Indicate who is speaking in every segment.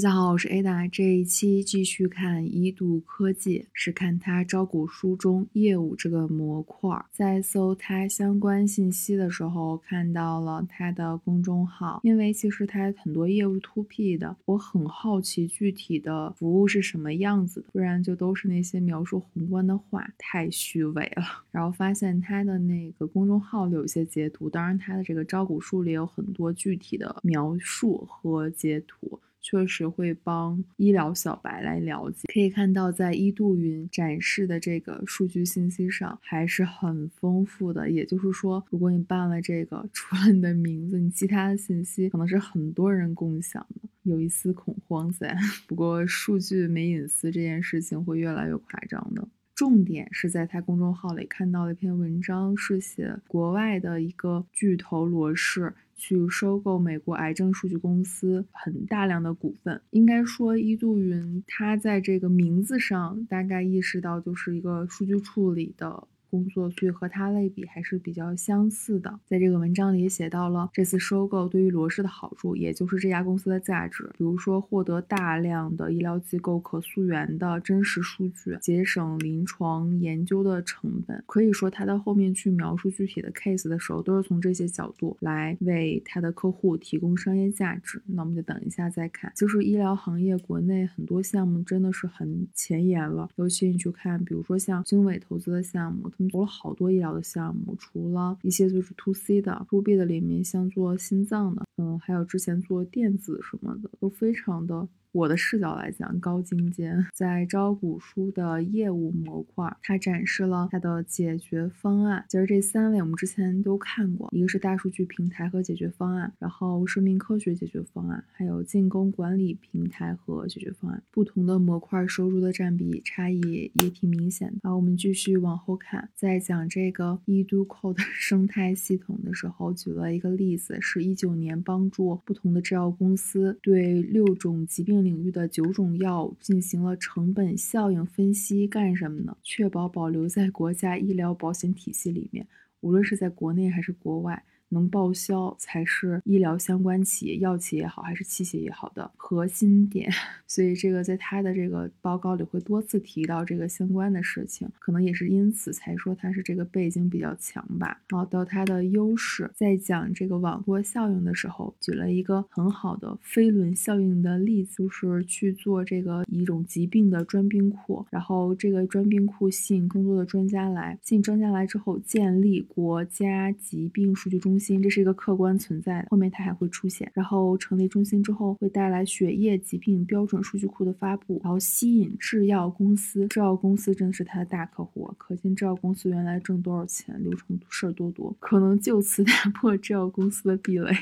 Speaker 1: 大家好，我是 Ada。这一期继续看一度科技，是看它招股书中业务这个模块。在搜它相关信息的时候，看到了它的公众号。因为其实它很多业务 to P 的，我很好奇具体的服务是什么样子的，不然就都是那些描述宏观的话，太虚伪了。然后发现它的那个公众号里有一些截图，当然它的这个招股书里有很多具体的描述和截图。确实会帮医疗小白来了解，可以看到在一度云展示的这个数据信息上还是很丰富的。也就是说，如果你办了这个，除了你的名字，你其他的信息可能是很多人共享的，有一丝恐慌在。不过，数据没隐私这件事情会越来越夸张的。重点是在他公众号里看到了一篇文章，是写国外的一个巨头罗氏。去收购美国癌症数据公司很大量的股份，应该说一度云它在这个名字上大概意识到就是一个数据处理的。工作，所以和它类比还是比较相似的。在这个文章里也写到了这次收购对于罗氏的好处，也就是这家公司的价值，比如说获得大量的医疗机构可溯源的真实数据，节省临床研究的成本。可以说，他到后面去描述具体的 case 的时候，都是从这些角度来为他的客户提供商业价值。那我们就等一下再看。就是医疗行业国内很多项目真的是很前沿了，尤其你去看，比如说像经纬投资的项目。投了好多医疗的项目，除了一些就是 to C 的、to B 的里面，像做心脏的，嗯，还有之前做电子什么的，都非常的。我的视角来讲，高精尖在招股书的业务模块，它展示了它的解决方案。其实这三位我们之前都看过，一个是大数据平台和解决方案，然后生命科学解决方案，还有进攻管理平台和解决方案。不同的模块收入的占比差异也挺明显的。好，我们继续往后看，在讲这个 EduCo 的生态系统的时候，举了一个例子，是一九年帮助不同的制药公司对六种疾病。领域的九种药物进行了成本效应分析，干什么呢？确保保留在国家医疗保险体系里面，无论是在国内还是国外。能报销才是医疗相关企业、药企也好，还是器械也好的核心点。所以这个在他的这个报告里会多次提到这个相关的事情，可能也是因此才说他是这个背景比较强吧。然后到他的优势，在讲这个网络效应的时候，举了一个很好的飞轮效应的例子，就是去做这个一种疾病的专病库，然后这个专病库吸引更多的专家来，吸引专家来之后，建立国家疾病数据中。心，这是一个客观存在的，后面它还会出现。然后成立中心之后，会带来血液疾病标准数据库的发布，然后吸引制药公司。制药公司真的是他的大客户，可见制药公司原来挣多少钱，流程事儿多多，可能就此打破制药公司的壁垒。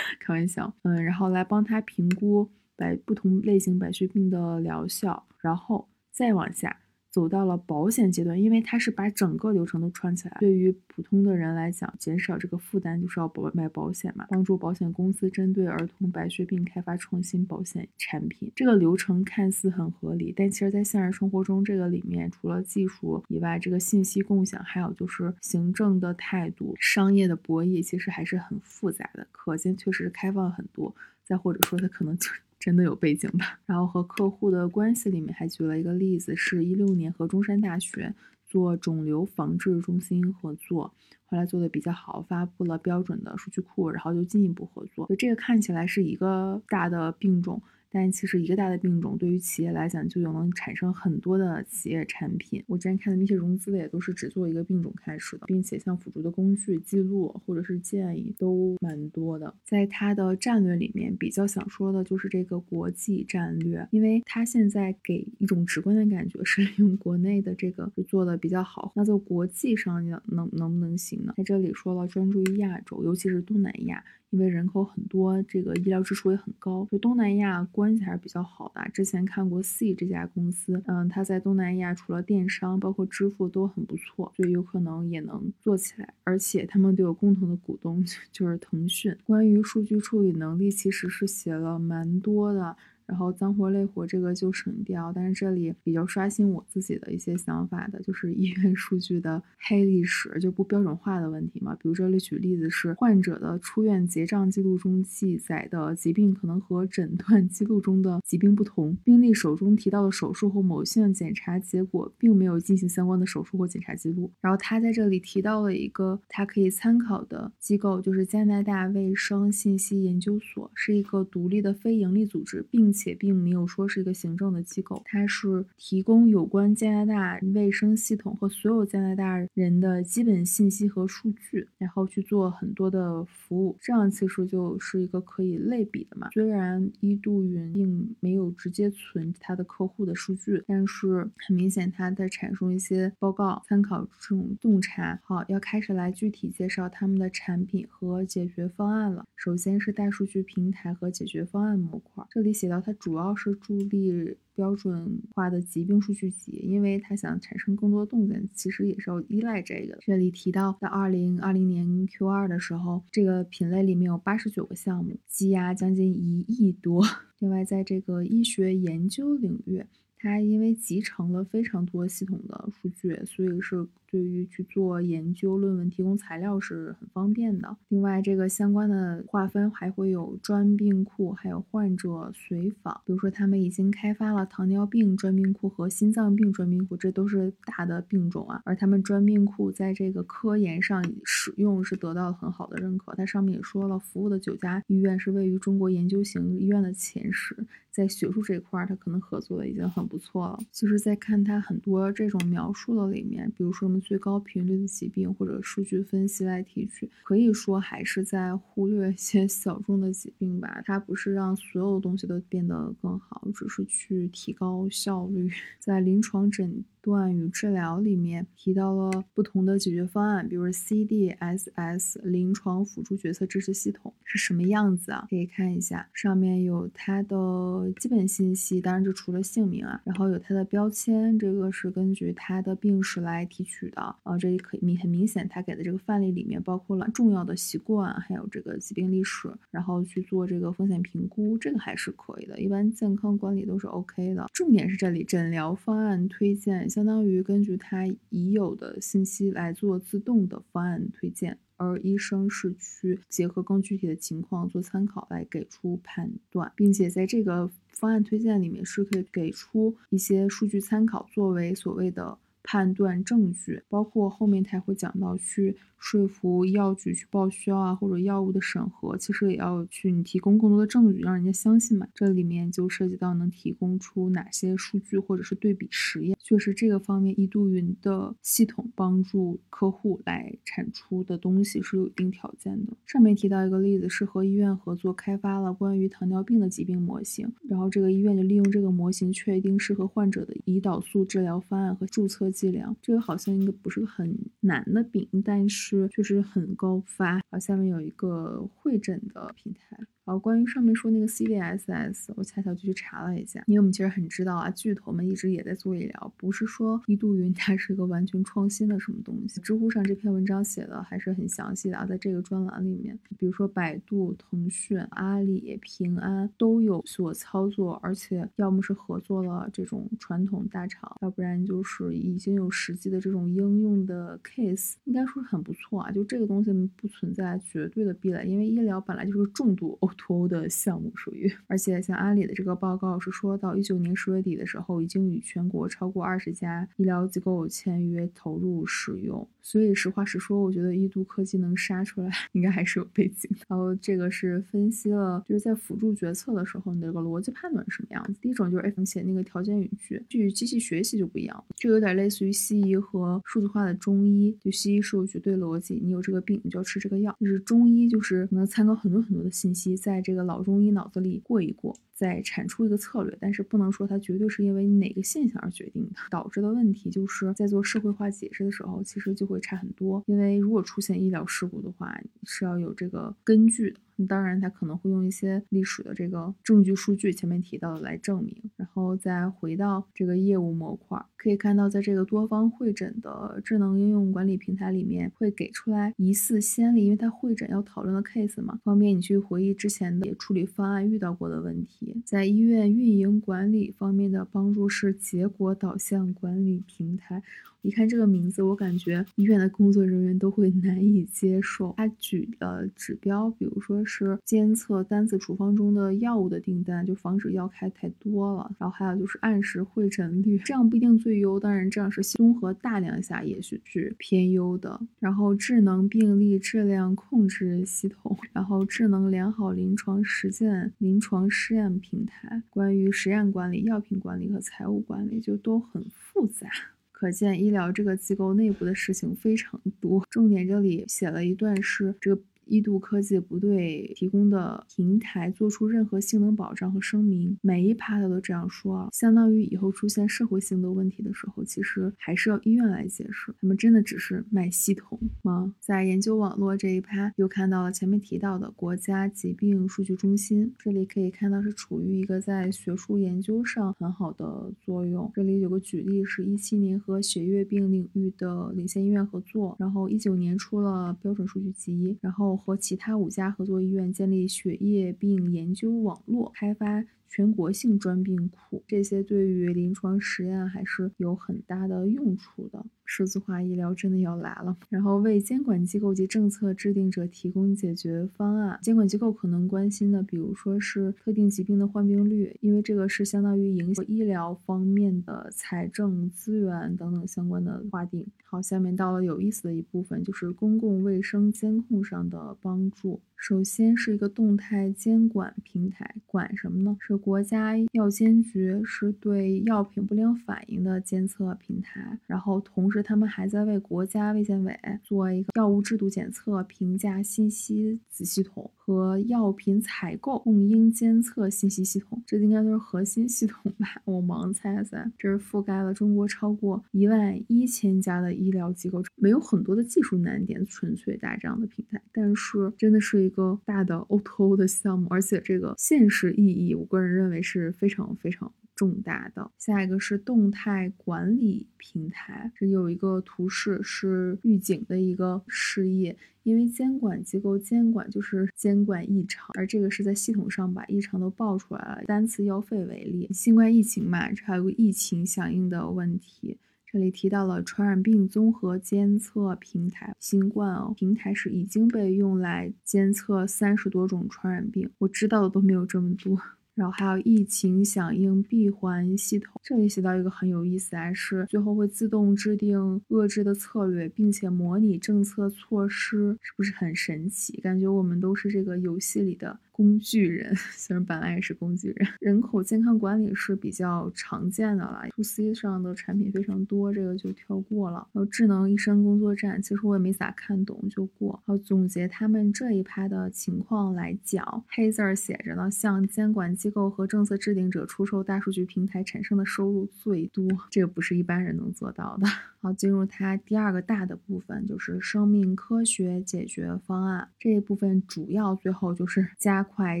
Speaker 1: 开玩笑，嗯，然后来帮他评估白不同类型白血病的疗效，然后再往下。走到了保险阶段，因为它是把整个流程都串起来。对于普通的人来讲，减少这个负担就是要保买保险嘛，帮助保险公司针对儿童白血病开发创新保险产品。这个流程看似很合理，但其实在现实生活中，这个里面除了技术以外，这个信息共享，还有就是行政的态度、商业的博弈，其实还是很复杂的。可见确实是开放很多。再或者说，它可能就。真的有背景吧？然后和客户的关系里面还举了一个例子，是一六年和中山大学做肿瘤防治中心合作，后来做的比较好，发布了标准的数据库，然后就进一步合作。就这个看起来是一个大的病种。但其实一个大的病种对于企业来讲，就有能产生很多的企业产品。我之前看的那些融资的也都是只做一个病种开始的，并且像辅助的工具、记录或者是建议都蛮多的。在它的战略里面，比较想说的就是这个国际战略，因为它现在给一种直观的感觉是用国内的这个做的比较好，那在国际上能能不能行呢？在这里说了，专注于亚洲，尤其是东南亚。因为人口很多，这个医疗支出也很高，就东南亚关系还是比较好的。之前看过 C 这家公司，嗯，它在东南亚除了电商，包括支付都很不错，所以有可能也能做起来。而且他们都有共同的股东，就是腾讯。关于数据处理能力，其实是写了蛮多的。然后脏活累活这个就省掉。但是这里比较刷新我自己的一些想法的，就是医院数据的黑历史，就不标准化的问题嘛。比如这里举例子是患者的出院结账记录中记载的疾病可能和诊断记录中的疾病不同，病例手中提到的手术或某项检查结果并没有进行相关的手术或检查记录。然后他在这里提到了一个他可以参考的机构，就是加拿大卫生信息研究所，是一个独立的非营利组织，并且并没有说是一个行政的机构。它是提供有关加拿大卫生系统和所有加拿大人的基本信息和数据，然后去做很多的服务。这样其实就是一个可以类比的嘛。虽然一度云并没有直接存他的客户的数据，但是很明显他在产生一些报告，参考这种洞察。好，要开始来具体介绍他们的产品和解决方案了。首先是大数据平台和解决方案模块，这里写到它主要是助力标准化的疾病数据集，因为它想产生更多动静，其实也是要依赖这个。这里提到在二零二零年 Q 二的时候，这个品类里面有八十九个项目，积压将近一亿多。另外，在这个医学研究领域，它因为集成了非常多系统的数据，所以是。对于去做研究论文提供材料是很方便的。另外，这个相关的划分还会有专病库，还有患者随访。比如说，他们已经开发了糖尿病专病库和心脏病专病库，这都是大的病种啊。而他们专病库在这个科研上使用是得到了很好的认可。它上面也说了，服务的九家医院是位于中国研究型医院的前十，在学术这块儿，它可能合作的已经很不错了。其实，在看它很多这种描述的里面，比如说什么。最高频率的疾病或者数据分析来提取，可以说还是在忽略一些 小众的疾病吧。它不是让所有东西都变得更好，只是去提高效率，在临床诊。断与治疗里面提到了不同的解决方案，比如 CDSS 临床辅助决策支持系统是什么样子啊？可以看一下，上面有它的基本信息，当然就除了姓名啊，然后有它的标签，这个是根据它的病史来提取的啊。这里可以明很明显，它给的这个范例里面包括了重要的习惯，还有这个疾病历史，然后去做这个风险评估，这个还是可以的。一般健康管理都是 OK 的。重点是这里诊疗方案推荐。相当于根据他已有的信息来做自动的方案推荐，而医生是去结合更具体的情况做参考来给出判断，并且在这个方案推荐里面是可以给出一些数据参考作为所谓的判断证据，包括后面他会讲到去。说服药局去报销啊，或者药物的审核，其实也要去你提供更多的证据，让人家相信嘛。这里面就涉及到能提供出哪些数据或者是对比实验，确实这个方面，易度云的系统帮助客户来产出的东西是有一定条件的。上面提到一个例子，是和医院合作开发了关于糖尿病的疾病模型，然后这个医院就利用这个模型确定适合患者的胰岛素治疗方案和注册剂量。这个好像应该不是个很难的病，但是。是确实很高发，啊，下面有一个会诊的平台。好，关于上面说那个 CDSS，我恰巧就去查了一下，因为我们其实很知道啊，巨头们一直也在做医疗，不是说一度云它是一个完全创新的什么东西。知乎上这篇文章写的还是很详细的啊，在这个专栏里面，比如说百度、腾讯、阿里、平安都有所操作，而且要么是合作了这种传统大厂，要不然就是已经有实际的这种应用的 case，应该说是很不错啊。就这个东西不存在绝对的壁垒，因为医疗本来就是重度。脱欧的项目属于，而且像阿里的这个报告是说到一九年十月底的时候，已经与全国超过二十家医疗机构签约投入使用。所以实话实说，我觉得一度科技能杀出来，应该还是有背景。然后这个是分析了，就是在辅助决策的时候，你这个逻辑判断是什么样子。第一种就是 F 写那个条件语句，据机器学习就不一样，就有点类似于西医和数字化的中医。就西医是有绝对逻辑，你有这个病，你就要吃这个药。就是中医就是能参考很多很多的信息，在这个老中医脑子里过一过。再产出一个策略，但是不能说它绝对是因为哪个现象而决定的，导致的问题就是在做社会化解释的时候，其实就会差很多。因为如果出现医疗事故的话，是要有这个根据的。当然，他可能会用一些历史的这个证据数据，前面提到的来证明。然后再回到这个业务模块，可以看到，在这个多方会诊的智能应用管理平台里面，会给出来疑似先例，因为它会诊要讨论的 case 嘛，方便你去回忆之前的处理方案遇到过的问题。在医院运营管理方面的帮助是结果导向管理平台。一看这个名字，我感觉医院的工作人员都会 难以接受。他举的指标，比如说是监测单次处方中的药物的订单，就防止药开太多了。然后还有就是按时会诊率，这样不一定最优，当然这样是综合大量下也许是偏优的。然后智能病例质量控制系统，然后智能良好临床实践临床试验平台，关于实验管理、药品管理和财务管理就都很复杂。可见医疗这个机构内部的事情非常多。重点这里写了一段是这个。一度科技不对提供的平台做出任何性能保障和声明，每一趴他都这样说，相当于以后出现社会性的问题的时候，其实还是要医院来解释。他们真的只是卖系统吗？在研究网络这一趴，又看到了前面提到的国家疾病数据中心，这里可以看到是处于一个在学术研究上很好的作用。这里有个举例，是一七年和血液病领域的领先医院合作，然后一九年出了标准数据集，然后。和其他五家合作医院建立血液病研究网络，开发。全国性专病库，这些对于临床实验还是有很大的用处的。数字化医疗真的要来了。然后为监管机构及政策制定者提供解决方案。监管机构可能关心的，比如说是特定疾病的患病率，因为这个是相当于影响医疗方面的财政资源等等相关的划定。好，下面到了有意思的一部分，就是公共卫生监控上的帮助。首先是一个动态监管平台，管什么呢？是国家药监局是对药品不良反应的监测平台，然后同时他们还在为国家卫健委做一个药物制度检测评价信息子系统和药品采购供应监测信息系统，这应该都是核心系统吧？我盲猜猜，这是覆盖了中国超过一万一千家的医疗机构，没有很多的技术难点，纯粹打这样的平台，但是真的是。一个大的 O2O 的项目，而且这个现实意义，我个人认为是非常非常重大的。下一个是动态管理平台，这有一个图示是预警的一个示意，因为监管机构监管就是监管异常，而这个是在系统上把异常都报出来了。单次药费为例，新冠疫情嘛，这还有个疫情响应的问题。这里提到了传染病综合监测平台，新冠哦，平台是已经被用来监测三十多种传染病，我知道的都没有这么多。然后还有疫情响应闭环系统，这里写到一个很有意思啊，是最后会自动制定遏制的策略，并且模拟政策措施，是不是很神奇？感觉我们都是这个游戏里的。工具人 虽然本来也是工具人，人口健康管理是比较常见的了。to C 上的产品非常多，这个就跳过了。还有智能医生工作站，其实我也没咋看懂，就过。好，总结他们这一趴的情况来讲，黑字儿写着呢，向监管机构和政策制定者出售大数据平台产生的收入最多，这个不是一般人能做到的。好，进入它第二个大的部分，就是生命科学解决方案这一部分，主要最后就是 加。快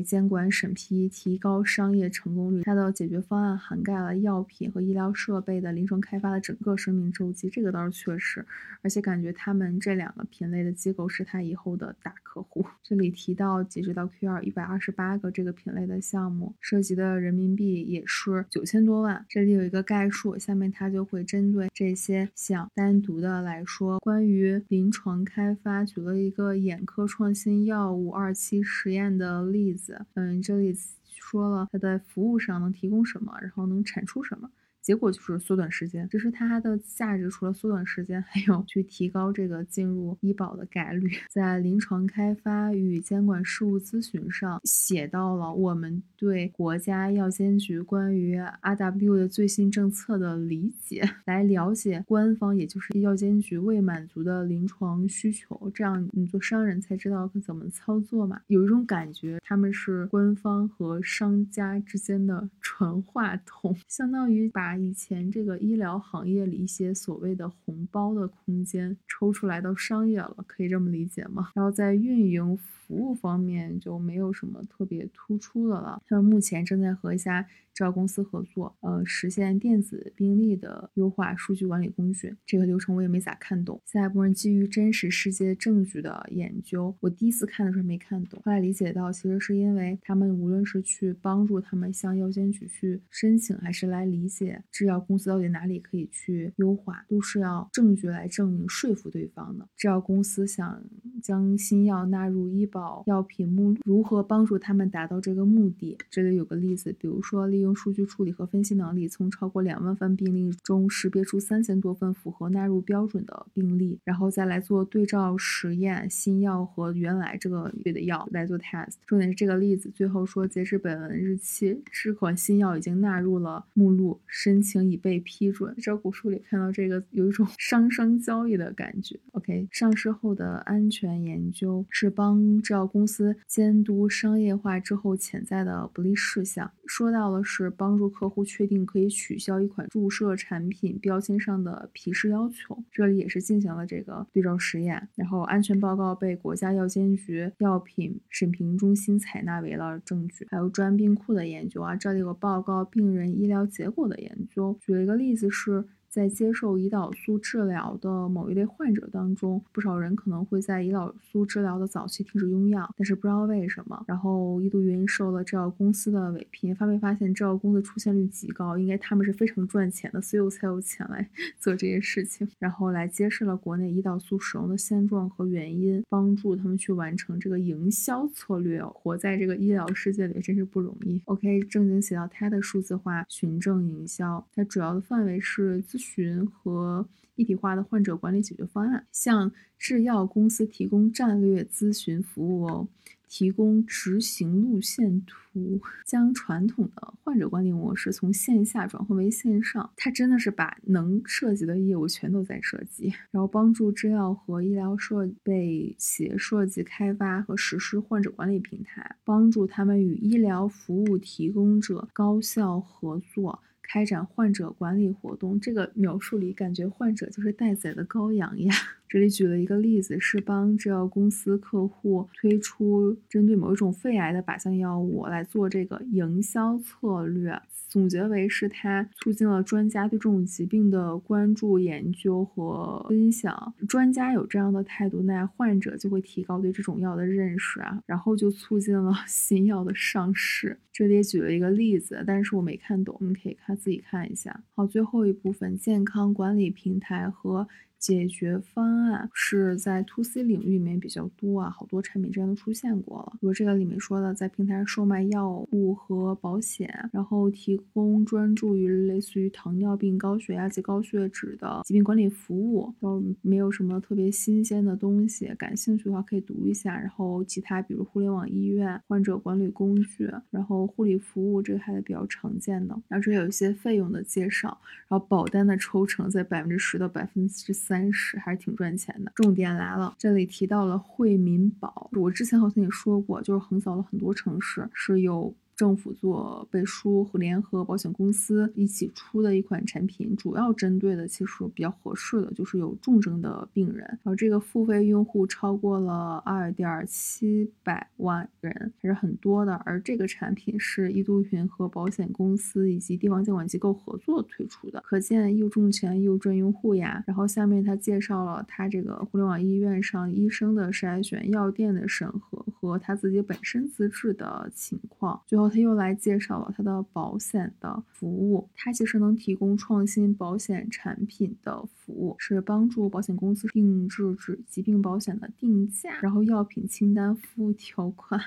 Speaker 1: 监管审批，提高商业成功率。它的解决方案涵盖了药品和医疗设备的临床开发的整个生命周期，这个倒是确实。而且感觉他们这两个品类的机构是他以后的大客户。这里提到，截止到 Q 二，一百二十八个这个品类的项目，涉及的人民币也是九千多万。这里有一个概述，下面它就会针对这些项单独的来说。关于临床开发，举了一个眼科创新药物二期实验的。例子，嗯，这里说了它在服务上能提供什么，然后能产出什么。结果就是缩短时间，只是它的价值除了缩短时间，还有去提高这个进入医保的概率。在临床开发与监管事务咨询上写到了我们对国家药监局关于 RW 的最新政策的理解，来了解官方也就是药监局未满足的临床需求，这样你做商人才知道怎么操作嘛。有一种感觉，他们是官方和商家之间的传话筒，相当于把。以前这个医疗行业里一些所谓的红包的空间抽出来到商业了，可以这么理解吗？然后在运营服务方面就没有什么特别突出的了。他们目前正在和一家制药公司合作，呃，实现电子病历的优化数据管理工具。这个流程我也没咋看懂。下一步是基于真实世界证据的研究，我第一次看的时候没看懂，后来理解到其实是因为他们无论是去帮助他们向药监局去申请，还是来理解制药公司到底哪里可以去优化，都是要证据来证明说服对方的。制药公司想将新药纳入医保药品目录，如何帮助他们达到这个目的？这里有个例子，比如说利用数据处理和分析能力，从超过两万份病例中识别出三千多份符合纳入标准的病例，然后再来做对照实验，新药和原来这个月的药来做 test。重点是这个例子最后说，截至本文日期，这款新药已经纳入了目录，申请已被批准。招股书里看到这个，有一种 商商交易的感觉。OK，上市后的安全研究是帮制药公司监督商业化之后潜在的不利事项。说到了是帮助客户确定可以取消一款注射产品标签上的皮试要求。这里也是进行了这个对照实验，然后安全报告被国家药监局药品审评中心采纳为了证据。还有专病库的研究啊，这里有报告病人医疗结果的研就。举了一个例子是。在接受胰岛素治疗的某一类患者当中，不少人可能会在胰岛素治疗的早期停止用药，但是不知道为什么。然后一度云受了制药公司的委聘，发没发现制药公司出现率极高，应该他们是非常赚钱的，所以我才有钱来 做这些事情。然后来揭示了国内胰岛素使用的现状和原因，帮助他们去完成这个营销策略。活在这个医疗世界里真是不容易。OK，正经写到它的数字化循证营销，它主要的范围是咨询群和一体化的患者管理解决方案，向制药公司提供战略咨询服务哦，提供执行路线图，将传统的患者管理模式从线下转换为线上。它真的是把能涉及的业务全都在涉及，然后帮助制药和医疗设备企业设计、开发和实施患者管理平台，帮助他们与医疗服务提供者高效合作。开展患者管理活动，这个描述里感觉患者就是待宰的羔羊呀。这里举了一个例子，是帮制药公司客户推出针对某一种肺癌的靶向药物来做这个营销策略。总结为是它促进了专家对这种疾病的关注、研究和分享。专家有这样的态度，那患者就会提高对这种药的认识啊，然后就促进了 新药的上市。这里举了一个例子，但是我没看懂，你可以看自己看一下。好，最后一部分健康管理平台和。解决方案是在 to C 领域里面比较多啊，好多产品之前都出现过了。比如这个里面说的，在平台上售卖药物和保险，然后提供专注于类似于糖尿病、高血压及高血脂的疾病管理服务，都没有什么特别新鲜的东西。感兴趣的话可以读一下。然后其他比如互联网医院、患者管理工具，然后护理服务，这个还是比较常见的。然后这有一些费用的介绍，然后保单的抽成在百分之十到百分之。三十还是挺赚钱的。重点来了，这里提到了惠民保，我之前好像也说过，就是横扫了很多城市，是有。政府做背书和联合保险公司一起出的一款产品，主要针对的其实比较合适的就是有重症的病人，然后这个付费用户超过了二点七百万人，还是很多的。而这个产品是易度云和保险公司以及地方监管机构合作推出的，可见又挣钱又赚用户呀。然后下面他介绍了他这个互联网医院上医生的筛选、药店的审核和他自己本身资质的情况，最后。他又来介绍了他的保险的服务，他其实能提供创新保险产品的服务，是帮助保险公司定制指疾病保险的定价，然后药品清单、服务条款，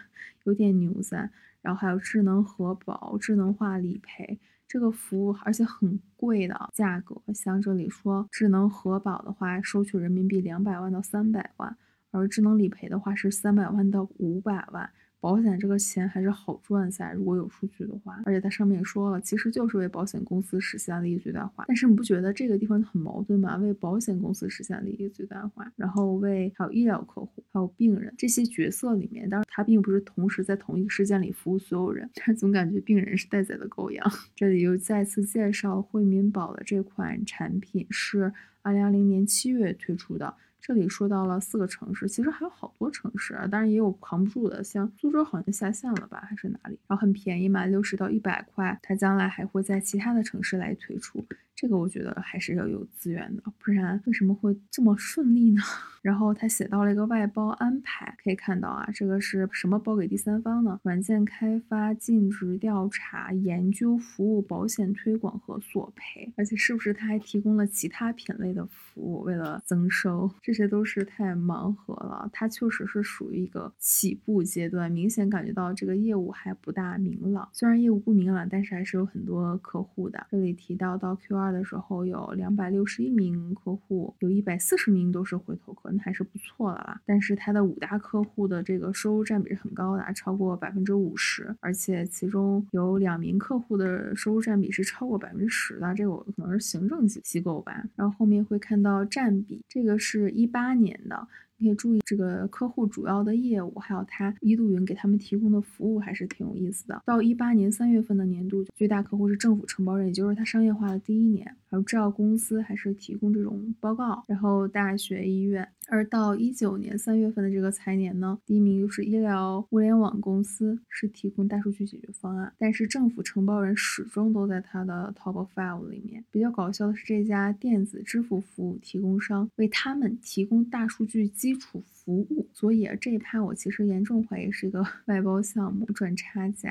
Speaker 1: 有点牛噻。然后还有智能核保、智能化理赔这个服务，而且很贵的价格，像这里说智能核保的话，收取人民币两百万到三百万，而智能理赔的话是三百万到五百万。保险这个钱还是好赚噻，如果有数据的话。而且它上面也说了，其实就是为保险公司实现利益最大化。但是你不觉得这个地方很矛盾吗？为保险公司实现利益最大化，然后为还有医疗客户、还有病人这些角色里面，当然他并不是同时在同一个事件里服务所有人，但总感觉病人是待宰的羔羊。这里又再次介绍惠民保的这款产品是二零二零年七月推出的。这里说到了四个城市，其实还有好多城市，当然也有扛不住的，像苏州好像下线了吧，还是哪里？然后很便宜嘛，六十到一百块，它将来还会在其他的城市来推出。这个我觉得还是要有资源的，不然为什么会这么顺利呢？然后他写到了一个外包安排，可以看到啊，这个是什么包给第三方呢？软件开发、尽职调查、研究、服务、保险推广和索赔，而且是不是他还提供了其他品类的服务？为了增收，这些都是太盲盒了。他确实是属于一个起步阶段，明显感觉到这个业务还不大明朗。虽然业务不明朗，但是还是有很多客户的。这里提到到 Q 二。的时候有两百六十一名客户，有一百四十名都是回头客，那还是不错的啦。但是它的五大客户的这个收入占比是很高的，超过百分之五十，而且其中有两名客户的收入占比是超过百分之十的，这个我可能是行政机机构吧。然后后面会看到占比，这个是一八年的。可以注意这个客户主要的业务，还有他一度云给他们提供的服务，还是挺有意思的。到一八年三月份的年度，最大客户是政府承包人，也就是他商业化的第一年。还有制药公司还是提供这种报告，然后大学医院。而到一九年三月份的这个财年呢，第一名就是医疗物联网公司，是提供大数据解决方案，但是政府承包人始终都在他的 top five 里面。比较搞笑的是，这家电子支付服务提供商为他们提供大数据基础服务，所以这一趴我其实严重怀疑是一个 外包项目赚差价。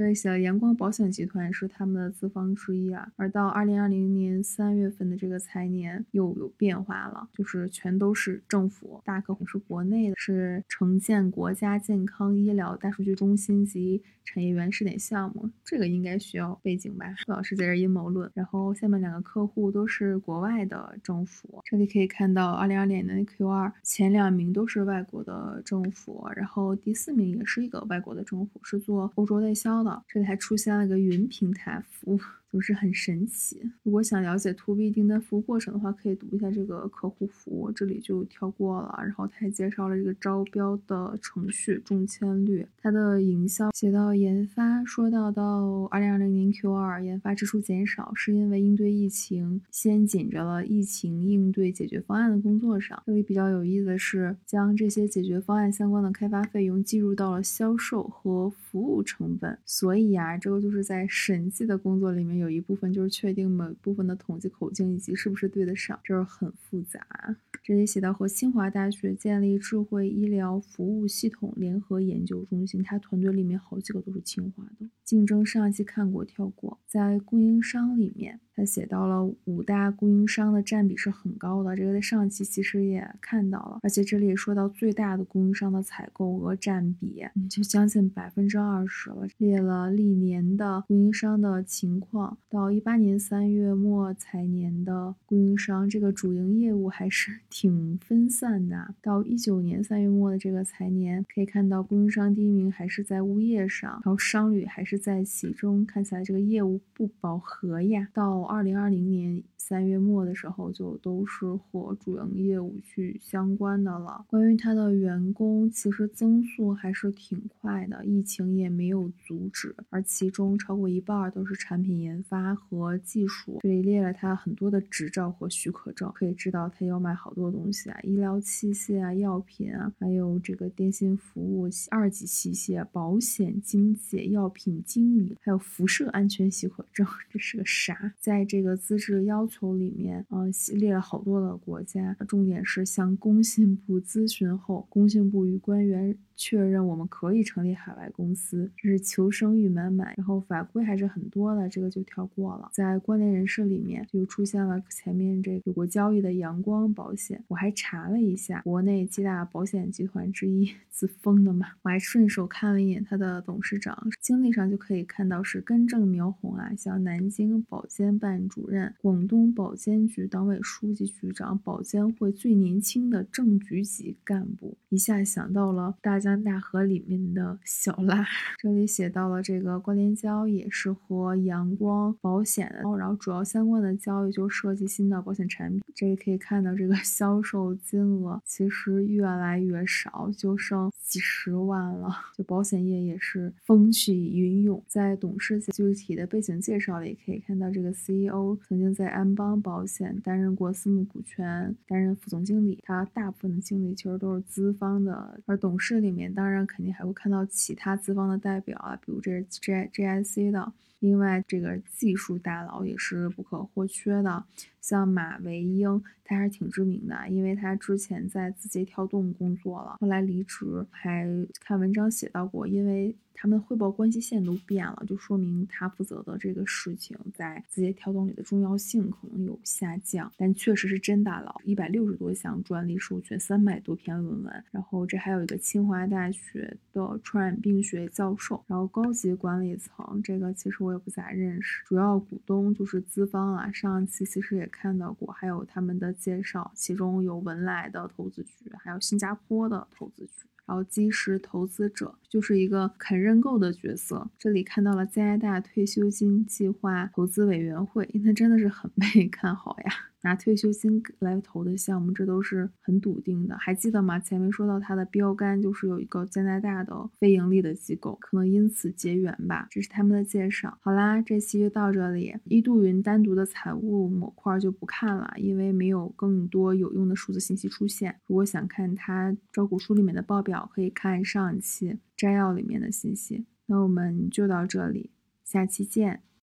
Speaker 1: 这里写了阳光保险集团是他们的资方之一啊，而到二零二零年三月份的这个财年又有变化了，就是全都是政府大客户，是国内的，是承建国家健康医疗大数据中心及产业园试点项目，这个应该需要背景吧？老师在这阴谋论。然后下面两个客户都是国外的政府，这里可以看到二零二零年的 Q 二前两名都是外国的政府，然后第四名也是一个外国的政府，是做欧洲代销的。这里还出现了个云平台服务。就是很神奇。如果想了解 To B 订单服务过程的话，可以读一下这个客户服务，这里就跳过了。然后他还介绍了这个招标的程序、中签率、它的营销。写到研发，说到到二零二零年 Q 二，研发支出减少，是因为应对疫情，先紧着了疫情应对解决方案的工作上。这里比较有意思的是，将这些解决方案相关的开发费用计入到了销售和服务成本。所以呀，这个就是在审计的工作里面。有一部分就是确定某部分的统计口径以及是不是对得上，这是很复杂。这里写到和清华大学建立智慧医疗服务系统联合研究中心，他团队里面好几个都是清华的。竞争上一期看过，跳过。在供应商里面。他写到了五大供应商的占比是很高的，这个在上期其实也看到了，而且这里也说到最大的供应商的采购额占比就将近百分之二十了，列了历年的供应商的情况。到一八年三月末财年的供应商，这个主营业务还是 挺分散的。到一九年三月末的这个财年，可以看到供应商第一名还是在物业上，然后商旅还是在其中，看起来这个业务不饱和呀。到二零二零年。三月末的时候，就都是和主营业务去相关的了。关于他的员工，其实增速还是挺快的，疫情也没有阻止。而其中超过一半都是产品研发和技术。这里列了他很多的执照和许可证，可以知道他要卖好多东西啊，医疗器械啊、药品啊，还有这个电信服务、二级器械、保险经纪、药品经理，还有辐射安全许可证。这是个啥？在在这个资质要求。里面，呃，列了好多的国家，重点是向工信部咨询后，工信部与官员。确认我们可以成立海外公司，这是求生欲满满。然后法规还是很多的，这个就跳过了。在关联人士里面就出现了前面这有过交易的阳光保险，我还查了一下，国内几大保险集团之一，自封的嘛。我还顺手看了一眼他的董事长，经历上就可以看到是根正苗红啊，像南京保监办主任、广东保监局党委书记、局长、保监会最年轻的正局级干部，一下想到了大家。江大河里面的小辣。这里写到了这个关联交易是和阳光保险的，然后主要相关的交易就设计新的保险产品。这里可以看到这个销售金额其实越来越少，就剩几十万了。就保险业也是风起云涌。在董事具体的背景介绍里可以看到，这个 CEO 曾经在安邦保险担任过私募股权，担任副总经理。他大部分的经历其实都是资方的，而董事里面当然肯定还会看到其他资方的代表啊，比如这是 J J I C 的。另外，这个技术大佬也是不可或缺的，像马维英，他还是挺知名的，因为他之前在字节跳动工作了，后来离职，还看文章写到过，因为。他们汇报关系线都变了，就说明他负责的这个事情在字节跳动里的重要性可能有下降。但确实是真大佬，一百六十多项专利授权，三百多篇论文。然后这还有一个清华大学的传染病学教授。然后高级管理层，这个其实我也不咋认识。主要股东就是资方啊，上一期其实也看到过，还有他们的介绍，其中有文莱的投资局，还有新加坡的投资局。然后基石投资者就是一个肯认购的角色。这里看到了加拿大退休金计划投资委员会，那真的是很被 看好呀。拿退休金来投的项目，这都是很笃定的。还记得吗？前面说到它的标杆就是有一个加拿大的非盈利的机构，可能因此结缘吧。这是他们的介绍。好啦，这期就到这里。一度云单独的财务模块就不看了，因为没有更多有用的数字信息出现。如果想看它招股书里面的报表，可以看上一期摘要里面的信息。那我们就到这里，下期见。